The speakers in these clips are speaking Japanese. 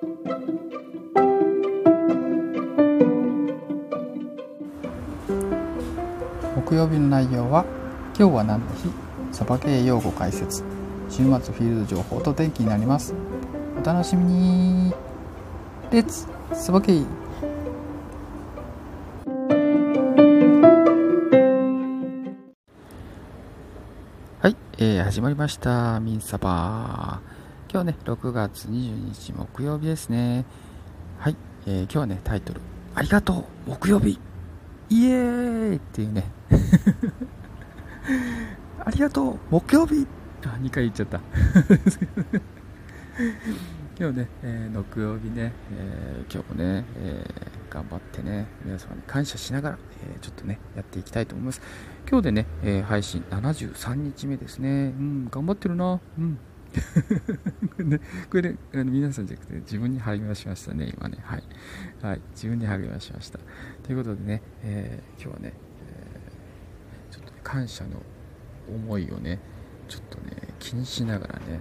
木曜日の内容は今日は何の日？サバ系用語解説。週末フィールド情報と天気になります。お楽しみに。レッツサバ系はい、えー、始まりましたミンサバ今日ね6月22日木曜日ですねはい、えー、今日はねタイトルありがとう木曜日イエーイっていうね ありがとう木曜日あ2回言っちゃった 今日ね、えー、木曜日ね、えー、今日もね、えー、頑張ってね、皆様に感謝しながら、えちょっとね、やっていきたいと思います。今日でね、え配信73日目ですね。うん、頑張ってるな。うん。ね、これで、あの皆さんじゃなくて、自分に励ましましたね、今ね。はい。はい、自分に励ましました。ということでね、え今日はね、えちょっと、ね、感謝の思いをね、ちょっとね、気にしながらね、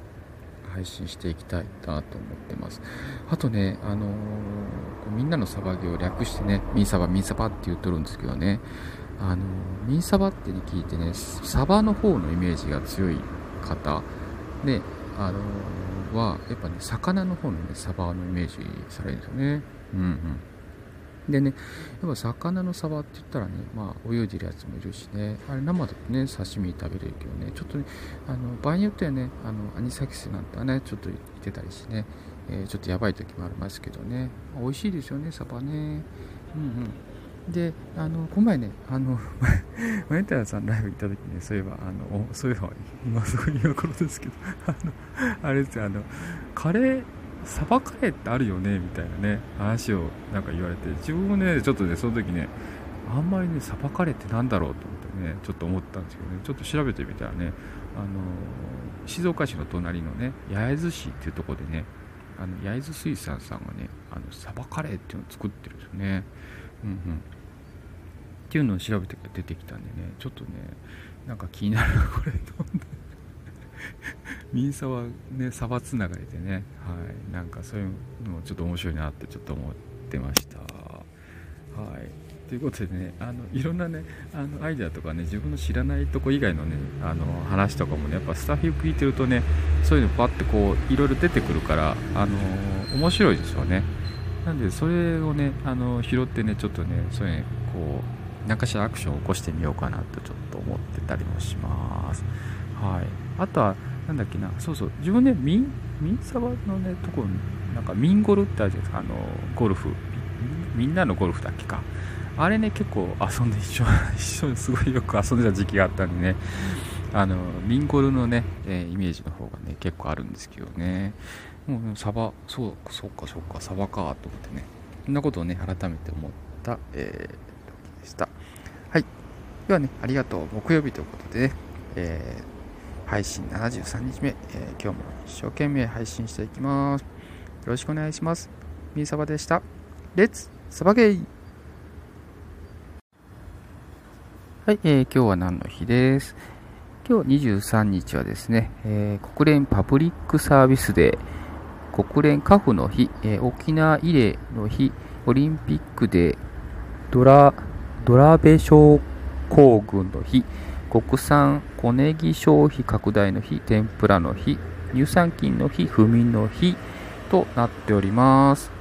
配信していきたいなと思ってます。あとね、あのー、みんなのサバゲを略してね、ミンサバ、ミンサバって言っとるんですけどね、あのー、ミンサバって聞いてね、サバの方のイメージが強い方、で、あのー、は、やっぱね、魚の方のね、サバのイメージされるんですよね。うんうん。でね、やっぱ魚のサバって言ったらね、まあ、泳いでるやつもいるしね、あれ生だとね、刺身食べれるけどね、ちょっとね、あの場合によってはね、あのアニサキスなんてね、ちょっと言ってたりしてね、えー、ちょっとやばい時もありますけどね、美味しいですよね、サバね。うんうん。で、あの、この前ね、あの、マネタラさんライブ行った時ね、そういえば、あの、そういえば、今そういう頃ですけど、あの、あれですよ、あの、カレー、サバカレーってあるよねみたいなね話をなんか言われて自分もねちょっとねその時ねあんまりねサバカレーってなんだろうと思ってねちょっと思ったんですけどねちょっと調べてみたらねあの静岡市の隣のね焼津市っていうところでねあの焼津水産さんがねあのサバカレーっていうのを作ってるんですよね。うんうん。っていうのを調べて出てきたんでねちょっとねなんか気になるな これと思って。ミンサはねサバつながりでね。はい。なんかそういうのもちょっと面白いなってちょっと思ってました。はい。ということでねあのいろんなねあのアイデアとかね自分の知らないとこ以外のねあの話とかもねやっぱスタッフ聞いてるとねそういうのパッてこういろいろ出てくるからあの面白いですよね。なんでそれをねあの拾ってねちょっとねそういうねこう何かしらアクションを起こしてみようかなとちょっと思ってたりもします。はい。あとはなんだっけな、そうそう、自分ね、ミン、ミンサバのね、ところ、なんかミンゴルってあるじゃないですか、あの、ゴルフ、みんなのゴルフだっけか。あれね、結構遊んで一緒、一緒にすごいよく遊んでた時期があったんでね、あの、ミンゴルのね、え、イメージの方がね、結構あるんですけどね、もうサバ、そう、そうか、そうか、サバか、と思ってね、そんなことをね、改めて思った、えー、した。はい。ではね、ありがとう。木曜日ということでね、えー配信73日目、えー、今日も一生懸命配信していきます。よろしくお願いします。みーさばでした。レッツサバゲイはい、えー、今日は何の日です？今日23日はですね、えー、国連パブリックサービスデー、国連カフの日、えー、沖縄慰霊の日、オリンピックデー、ドラ、ドラベ症候群の日、国産小ネギ消費拡大の日、天ぷらの日、乳酸菌の日、不眠の日となっております。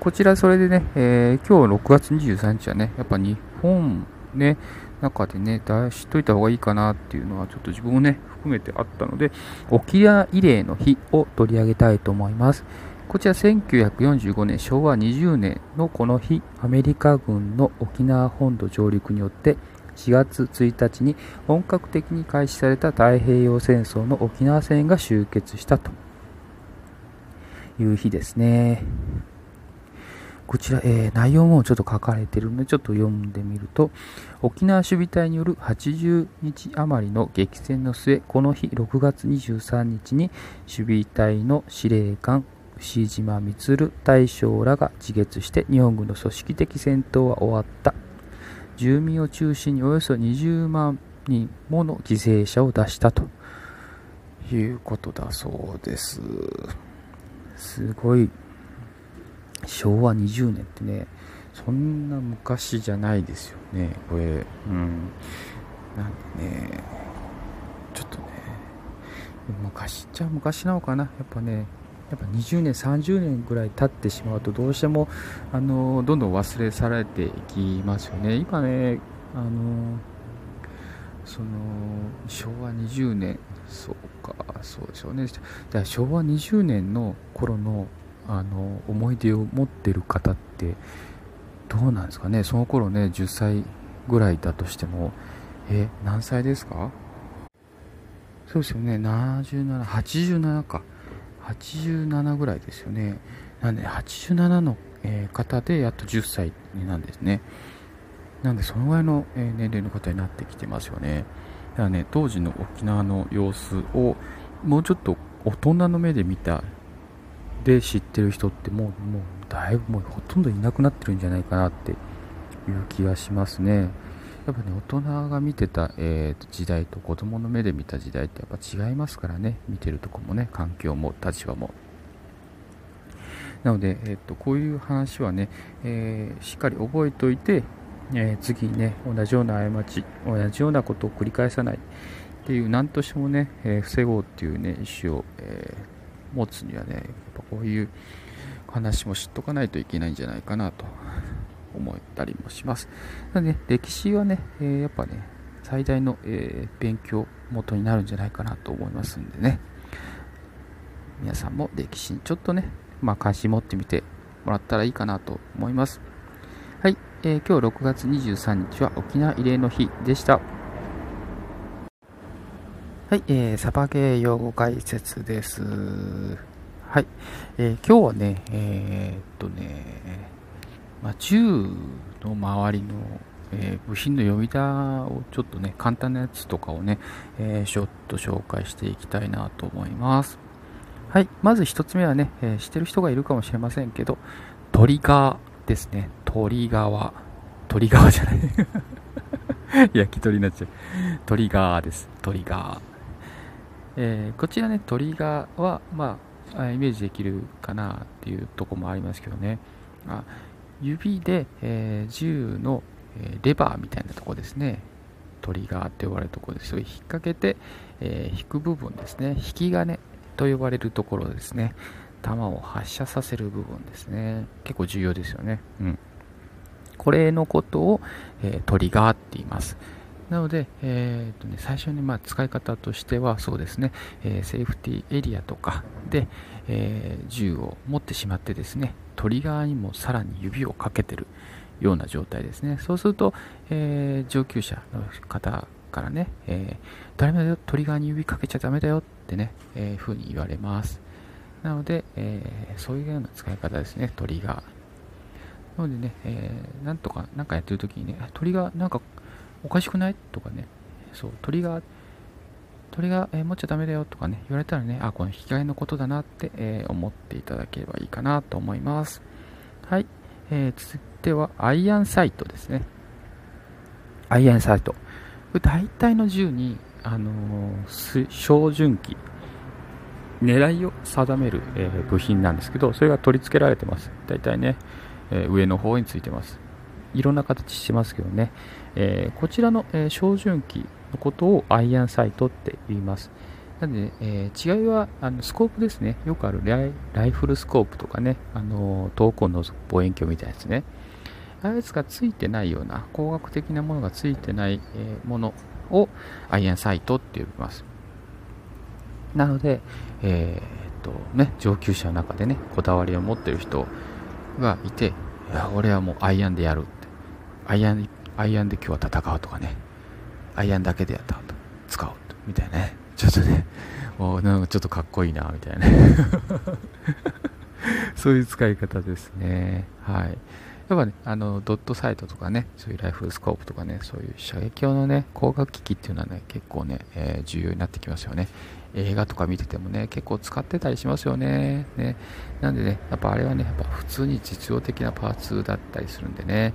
こちらそれでね、えー、今日6月23日はね、やっぱ日本ね、中でね、知っといた方がいいかなっていうのはちょっと自分もね、含めてあったので、沖縄慰霊の日を取り上げたいと思います。こちら1945年昭和20年のこの日、アメリカ軍の沖縄本土上陸によって4月1日に本格的に開始された太平洋戦争の沖縄戦が終結したという日ですね。こちら、えー、内容もちょっと書かれているので、ちょっと読んでみると、沖縄守備隊による80日余りの激戦の末、この日6月23日に守備隊の司令官、牛島満大将らが自決して日本軍の組織的戦闘は終わった。住民を中心におよそ20万人もの犠牲者を出したということだそうです。すごい。昭和20年ってねそんな昔じゃないですよね。これうん。なんでねちょっとね昔っちゃ昔なのかな。やっぱねやっぱ20年30年ぐらい経ってしまうとどうしてもあのどんどん忘れ去られていきますよね。今ねあのその昭和20年そうかそうでしょうね。昭和20年の頃のあの思い出を持ってる方ってどうなんですかね。その頃ね10歳ぐらいだとしてもえ何歳ですか？そうですよね。77、87か。87ぐらいですよね。なんで87の、え方でやっと10歳なんですね。なんでそのぐらいの、え年齢の方になってきてますよね。だからね当時の沖縄の様子をもうちょっと大人の目で見たで知ってる人ってもうもうだいぶもうほとんどいなくなってるんじゃないかなっていう気がしますね。やっぱね、大人が見てた、えー、時代と子供の目で見た時代ってやっぱ違いますからね、見てるとこもね、環境も立場も。なので、え、っとこういう話はね、えー、しっかり覚えておいて、え次にね、同じような過ち、同じようなことを繰り返さないっていう、何としてもね、え防ごうっていうね、意思を、え持つにはね、やっぱこういう話も知っとかないといけないんじゃないかなと思ったりもします。なので、歴史はね、えー、やっぱね、最大の、えー、勉強元になるんじゃないかなと思いますんでね、皆さんも歴史にちょっとね、まあ、関心持ってみてもらったらいいかなと思います。はい、えー、今日6月23日は沖縄慰霊の日でした。はい、えー、サバゲー用語解説です。はい、えー、今日はね、えー、っとね、まあ、銃の周りの、えー、部品の呼び名をちょっとね、簡単なやつとかをね、えー、ちょっと紹介していきたいなと思います。はい、まず1つ目はね、えー、知ってる人がいるかもしれませんけど、トリガーですね。トリガー。トリガーじゃない 焼き鳥になっちゃう。トリガーです。トリガー。えー、こちらね、トリガーは、まあ、イメージできるかなっていうとこもありますけどね。あ指で、えー、銃の、えレバーみたいなとこですね。トリガーって呼ばれるところです。それ引っ掛けて、えー、引く部分ですね。引き金と呼ばれるところですね。弾を発射させる部分ですね。結構重要ですよね。うん。これのことを、えー、トリガーって言います。なので、えーとね、最初にまあ使い方としてはそうですね、えー、セーフティーエリアとかで、えー、銃を持ってしまってですねトリガーにもさらに指をかけてるような状態ですね。そうすると、えー、上級者の方からね、えー、誰もトリガーに指かけちゃダメだよってね、えー、ふうに言われます。なので、え、そういうような使い方ですねトリガー。なのでね、えー、なんとか、なんかやってる時にね、トリガーなんかおかしくない？とかね、そう、鳥が、鳥が、えー、持っちゃダメだよとかね、言われたらね、あ、この引き換えのことだなって、えー、思っていただければいいかなと思います。はい。えー、続いては、アイアンサイトですね。アイアンサイト。これ大体の銃に、あのー、小順機、狙いを定める、えー、部品なんですけど、それが取り付けられてます。大体ね、えー、上の方についてます。いろんな形してますけどね。えー、こちらの、えー、照準器のことをアイアンサイトって言います。なので、えー、違いはあのスコープですね。よくあるライフルスコープとかね、あの遠くを覗く望遠鏡みたいなやつね。あいうやつがついてないような、工学的なものがついてない、え、ものをアイアンサイトって呼びます。なので、えー、っとね、上級者の中でね、こだわりを持ってる人がいて、いや俺はもうアイアンでやる。アイアンアイアンで今日は戦うとかね、アイアンだけでやったと、使おうと、みたいなね。ちょっとね、おなんかちょっとかっこいいな、みたいな。そういう使い方ですね。はい。やっぱね、あの、ドットサイトとかね、そういうライフスコープとかね、そういう射撃用のね、光学機器っていうのはね、結構ね、えー、重要になってきますよね。映画とか見ててもね、結構使ってたりしますよね。ね。なんでね、やっぱあれはね、やっぱ普通に実用的なパーツだったりするんでね、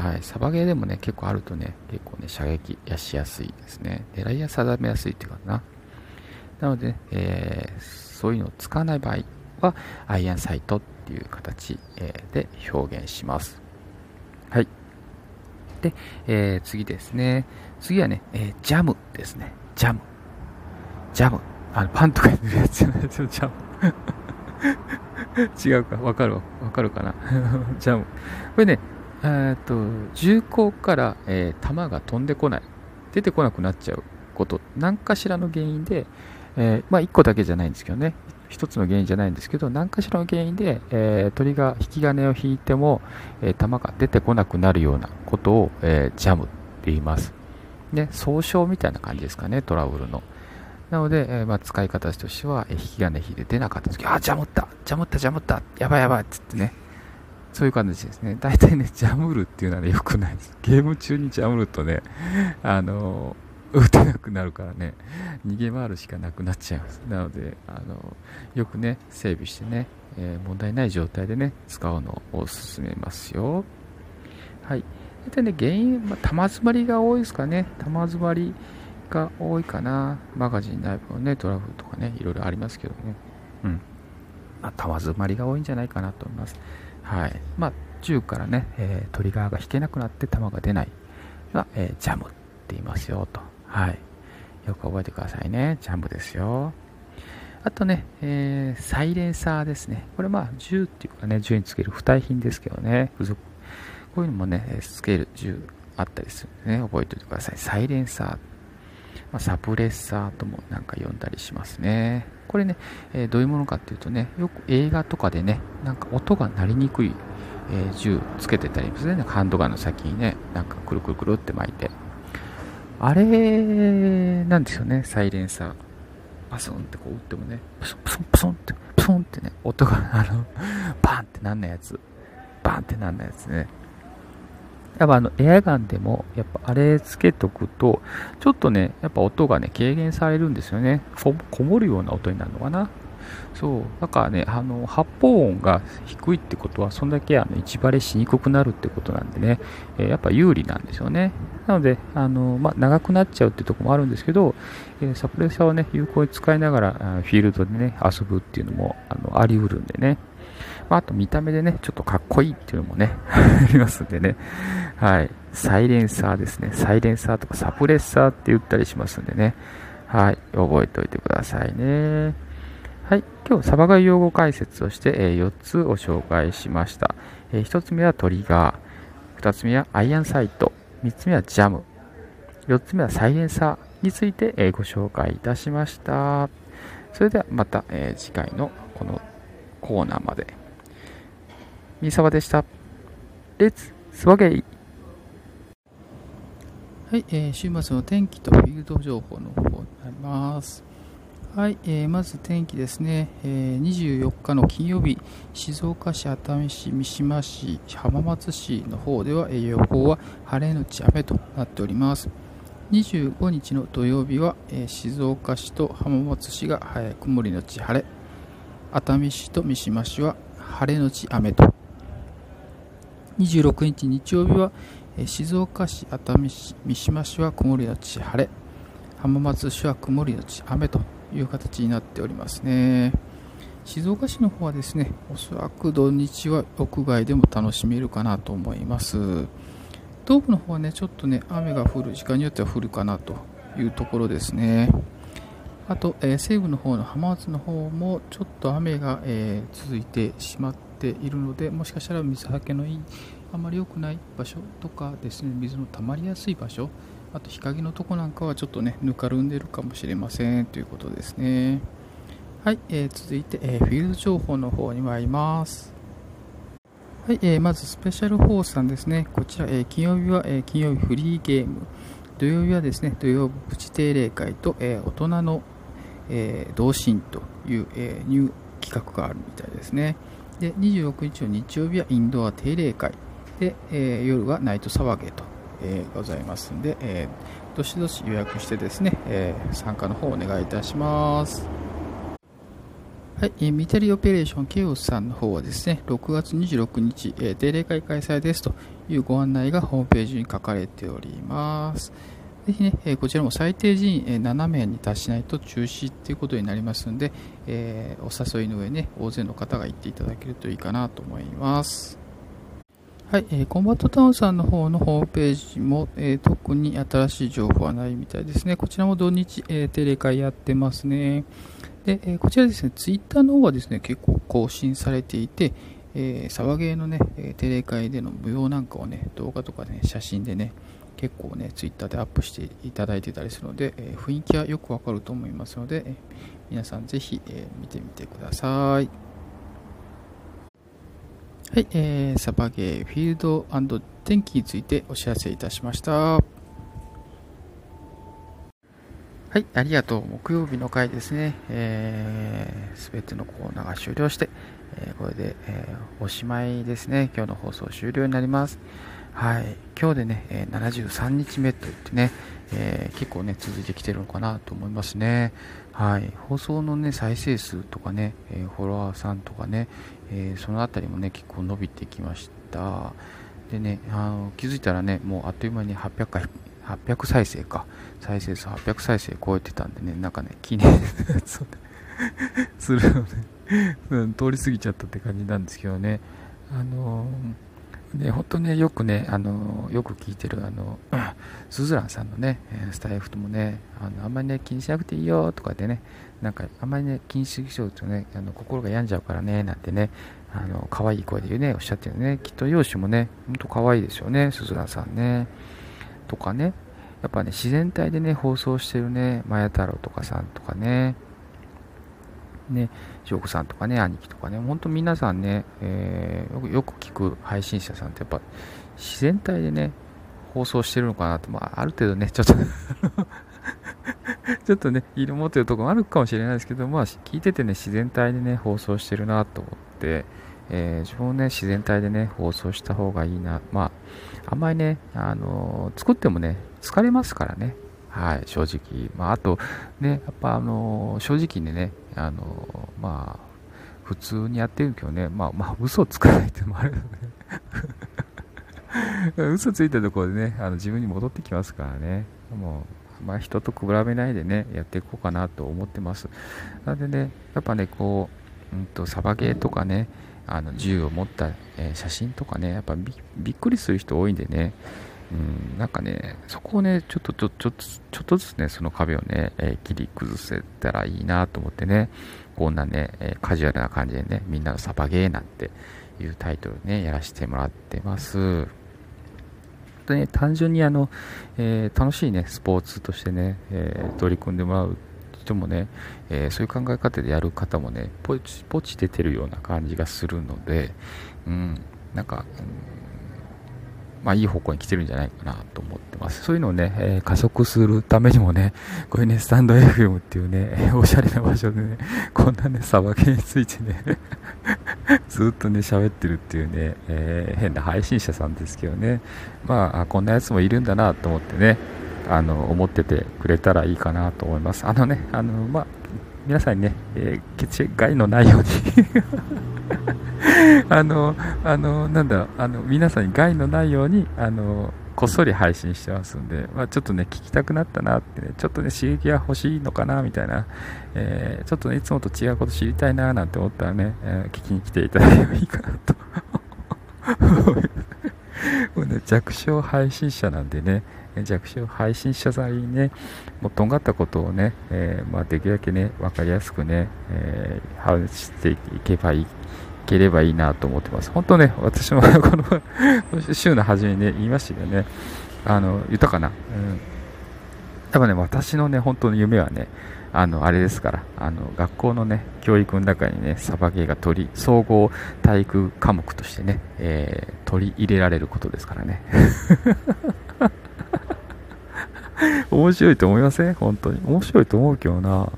はい、サバゲーでもね、結構あるとね、結構ね、射撃やしやすいですね。狙いや定めやすいっていうかな。なので、えー、そういうのを使わない場合は、アイアンサイトっていう形、えで表現します。はい。で、えー、次ですね。次はね、え、ジャムですね。ジャム。ジャム。あの、パンとか塗るやつじゃないですよ、ジャム。違うか、わかるわかるかな。ジャム。これね、えっと、銃口から、えー、弾が飛んでこない。出てこなくなっちゃうこと、何かしらの原因で、えー、まあ、1個だけじゃないんですけどね、1つの原因じゃないんですけど、何かしらの原因で、えー、鳥が引き金を引いても、えー、弾が出てこなくなるようなことを、え、ジャムって言います。ね、総称みたいな感じですかね、トラブルの。なので、え、まあ、使い方としては、え引き金引いて出なかった時、あ、ジャムった、ジャムった、ジャムった、やばいやばいっつってね、そういう感じですね。大体ね、ジャムるっていうのはね、良くないです。ゲーム中にジャムるとね、あのー打てなくなるからね、逃げ回るしかなくなっちゃいます。なので、あのよくね、整備してね、えー、問題ない状態でね、使うのをおすすめますよ。はい。大体ね、原因、まあ、玉詰まりが多いですかね。玉詰まりが多いかな。マガジン内部のね、トラブルとかね、いろいろありますけどね。うん。まあ、玉詰まりが多いんじゃないかなと思います。はい。まあ、銃からね、えー、トリガーが引けなくなって弾が出ないが、えー、ジャムって言いますよと。はい。よく覚えてくださいね。ジャンプですよ。あとね、えー、サイレンサーですね。これまあ、銃っていうかね、銃につける付帯品ですけどね、付属。こういうのもね、つける銃あったりするんでね、覚えておいてください。サイレンサー。まあ、サプレッサーともなんか呼んだりしますね。これね、えー、どういうものかっていうとね、よく映画とかでね、なんか音が鳴りにくい、えー、銃つけてたりするね。ハンドガンの先にね、なんかくるくるくるって巻いて。あれなんですよね、サイレンサー。パソンってこう打ってもね、プソンプソンプソンって、プソンってね、音が、あの、バーンってなんないやつ。バーンってなんないやつね。やっぱあの、エアガンでも、やっぱあれつけとくと、ちょっとね、やっぱ音がね、軽減されるんですよね。こもるような音になるのかな。そう。だからね、あの、発砲音が低いってことは、そんだけあの一バレしにくくなるってことなんでね、えー、やっぱ有利なんですよね。なので、あの、まあ、長くなっちゃうってとこもあるんですけど、えー、サプレッサーをね、有効に使いながら、フィールドでね、遊ぶっていうのも、あの、あり得るんでね。まあ、と見た目でね、ちょっとかっこいいっていうのもね、ありますんでね。はい。サイレンサーですね。サイレンサーとかサプレッサーって言ったりしますんでね。はい。覚えておいてくださいね。はい、今日、サバガイ用語解説をして、えー、4つを紹介しました。えー、1つ目はトリガー、2つ目はアイアンサイト、3つ目はジャム、4つ目はサイレンサーについて、えー、ご紹介いたしました。それではまた、え次回のこのコーナーまで。みさばでした。レッツスワゲイはい、えー、週末の天気とフィールド情報の方になります。はい、えー、まず天気ですね、えー、24日の金曜日、静岡市、熱海市、三島市、浜松市の方では、えー、予報は晴れのち雨となっております。25日の土曜日は、えー、静岡市と浜松市が、えー、曇りのち晴れ、熱海市と三島市は晴れのち雨と。26日日曜日は、静岡市、熱海市、三島市は曇りのち晴れ、浜松市は曇りのち雨という形になっておりますね。静岡市の方はですね、おそらく土日は屋外でも楽しめるかなと思います。東部の方はね、ちょっとね、雨が降る、時間によっては降るかなというところですね。あと、えー、西部の方の浜松の方もちょっと雨が、えー、続いてしまってているので、もしかしたら水はけのいい、あまり良くない場所とかですね、水の溜まりやすい場所、あと日陰のとこなんかはちょっとね、ぬかるんでるかもしれませんということですね。はい、えー、続いて、えー、フィールド情報の方に参ります。はい、えー、まずスペシャルフォースさんですね。こちら、えー、金曜日は、えー、金曜日フリーゲーム。土曜日はですね、土曜日プチ定例会と、えー、大人の、えー、同心という、えー、ニュー企画があるみたいですね。で、26日の日曜日はインドア定例会。で、えー、夜はナイト騒げとえー、ございますんで、えー、どしどし予約してですね、え、参加の方お願いいたします。はい、え、ミタリオペレーションケイオスさんの方はですね、6月26日、え、定例会開催ですというご案内がホームページに書かれております。ぜひね、えこちらも最低人員、7名に達しないと中止ということになりますので、えお誘いの上ね、大勢の方が行っていただけるといいかなと思います。はい、えー、コンバットタウンさんの方のホームページも、えー、特に新しい情報はないみたいですね。こちらも土日、えー、テレ会やってますね。で、えこちらですね、ツイッターの方はですね、結構更新されていて、えー、サバゲーのね、えテレ会での無用なんかをね、動画とかね、写真でね、結構ね、ツイッターでアップしていただいてたりするので、え雰囲気はよくわかると思いますので、え皆さんぜひ、え見てみてください。はい、えー、サバゲーフィールド天気についてお知らせいたしました。はい、ありがとう。木曜日の回ですね。す、えー、べ、てのコーナーが終了して、えー、これで、えー、おしまいですね。今日の放送終了になります。はい、今日でね、え73日目といってね、えー、結構ね、続いてきてるのかなと思いますね。はい、放送のね、再生数とかね、えー、フォロワーさんとかね、えー、そのあたりもね、結構伸びてきました。でね、あの気づいたらね、もうあっという間に800回、800再生か、再生数800再生超えてたんでね、なんかね、記念 するのね、通り過ぎちゃったって感じなんですけどね、あのーで本当ね、よくね、あのよく聞いてる、あの、スズランさんのね、スタイフともね、あのあんまりね、気にしなくていいよとかでね、なんか、あんまりね、気にしちゃうとね、あの心が病んじゃうからね、なんてね、あの、可愛い声で言うね、おっしゃってるね、きっと容姿もね、ほんと可愛いですよね、スズランさんね。とかね、やっぱね、自然体でね、放送してるね、マヤ太郎とかさんとかね、ね、翔子さんとかね、兄貴とかね、本当皆さんね、えー、よくよく聞く配信者さんってやっぱ自然体でね、放送してるのかなと、まあ、ある程度ね、ちょっと ちょっとね、色持ってるところもあるかもしれないですけど、まあ、聞いててね、自然体でね、放送してるなと思って、えー、自分もね、自然体でね、放送した方がいいな。まあ、あんまりね、あのー、作ってもね、疲れますからね。はい、正直。まあ、あと、ね、やっぱあのー、正直にね、あのまあ、普通にやってるけどね、まあ、まあ、嘘つかないってのもあるよね。嘘ついたところでね、あの自分に戻ってきますからね。もう、まあ、人と比べないでね、やっていこうかなと思ってます。なのでね、やっぱね、こう、うんと、サバゲーとかね、あの銃を持った、えー、写真とかね、やっぱびっくりする人多いんでね、うん、なんかね、そこをね、ちょっとちょちょちょっとずつね、その壁をね、えー、切り崩せたらいいなと思ってね、こんなね、えー、カジュアルな感じでね、みんなのサバゲーなんていうタイトルね、やらせてもらってます。とね、単純にあの、えー、楽しいね、スポーツとしてね、え取り組んでもらう人もね、えそういう考え方でやる方もね、ポチポチ出てるような感じがするので、うん、なんか、うんまあ、いい方向に来てるんじゃないかなと思ってます。そういうのをね、えー、加速するためにもね、こういうね、スタンド FM っていうね、おしゃれな場所でね、こんなね、さばきについてね ずっとね、喋ってるっていうね、えー、変な配信者さんですけどね、まあ、こんなやつもいるんだなと思ってね、あの、思っててくれたらいいかなと思います。あのね、あの、まあ、皆さんにね、えー、血害のないように あの、あの、なんだ、あの、皆さんに害のないように、あの、こっそり配信してますんで、まあ、ちょっとね、聞きたくなったなってね、ちょっとね、刺激が欲しいのかな、みたいな、えー、ちょっとね、いつもと違うこと知りたいな、なんて思ったらね、えー、聞きに来ていただければいいかなと。もうね、弱小配信者なんでね、弱小配信者さんにね、もうとんがったことをね、えー、まあ、できるだけね、わかりやすくね、えー、話していけばいいければいいなと思ってます。本当ね、私も この 週の初めにね、言いましたよね。あの、豊かな？うん。多分ね、私のね、本当の夢はね、あの、あれですから、あの、学校のね、教育の中にね、サバゲーが取り、総合体育科目としてね、えー、取り入れられることですからね。面白いと思いません？本当に。面白いと思うけどな。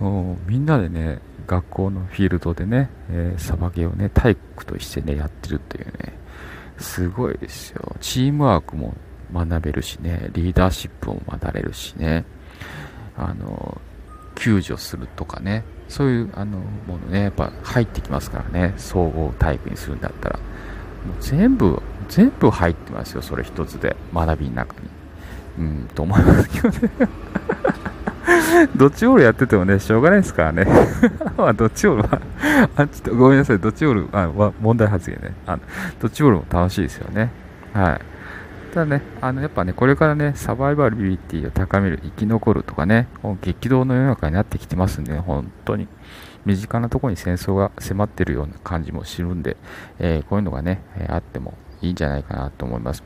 うん、みんなでね、学校のフィールドでね、えー、サバゲーをね、体育としてね、やってるっていうね、すごいですよ。チームワークも学べるしね、リーダーシップも学べるしね、あの、救助するとかね、そういうあのものね、やっぱ入ってきますからね、総合体育にするんだったら。もう全部、全部入ってますよ、それ一つで、学びの中に。うん、と思いますけどね。ドッジボールやっててもね、しょうがないですからね。まあ、ドッジボールはあ、ちょっとごめんなさい、ドッジボール、あ問題発言ね。あのドッジボールも楽しいですよね。はい。ただね、あの、やっぱね、これからね、サバイバルビリティを高める、生き残るとかね、激動の世の中になってきてますんで、ね、本当に。身近なところに戦争が迫ってるような感じもするんで、えー、こういうのがね、えあってもいいんじゃないかなと思います。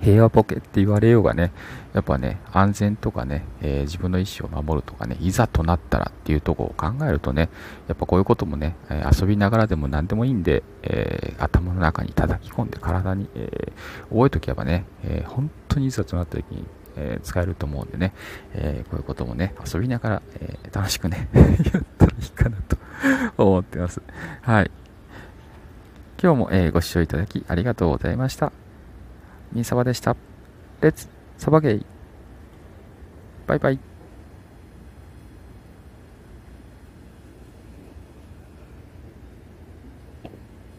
平和ボケって言われようがね、やっぱね、安全とかね、えー、自分の意思を守るとかね、いざとなったらっていうところを考えるとね、やっぱこういうこともね、え遊びながらでも何でもいいんで、えー、頭の中に叩き込んで体に、えー、覚えとけばね、え本当にいざとなった時に、え使えると思うんでね、えーこういうこともね、遊びながら、え楽しくね、やったらいいかなと思ってます。はい。今日も、えご視聴いただきありがとうございました。みんさばでした。レッツサバゲイバイバイ